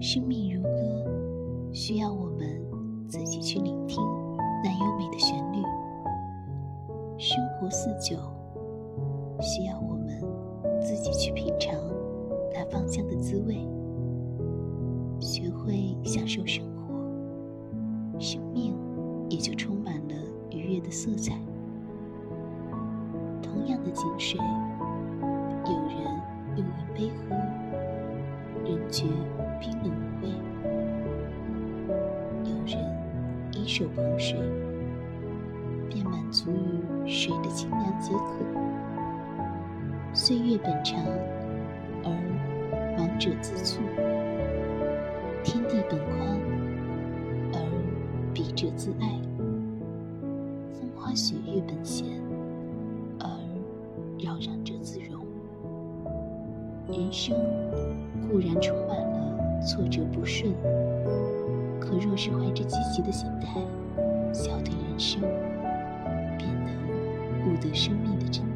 生命如歌，需要我们自己去聆听那优美的旋律；生活似酒，需要我们自己去品尝那芳香的滋味。学会享受生活，生命也就充满了愉悦的色彩。同样的井水，人觉冰冷无味；有人一手捧水，便满足于水的清凉解渴。岁月本长，而忙者自促；天地本宽，而笔者自爱。风花雪月本闲。而扰攘者自容。人生固然充满了挫折不顺，可若是怀着积极的心态，笑对人生，便能悟得生命的真谛。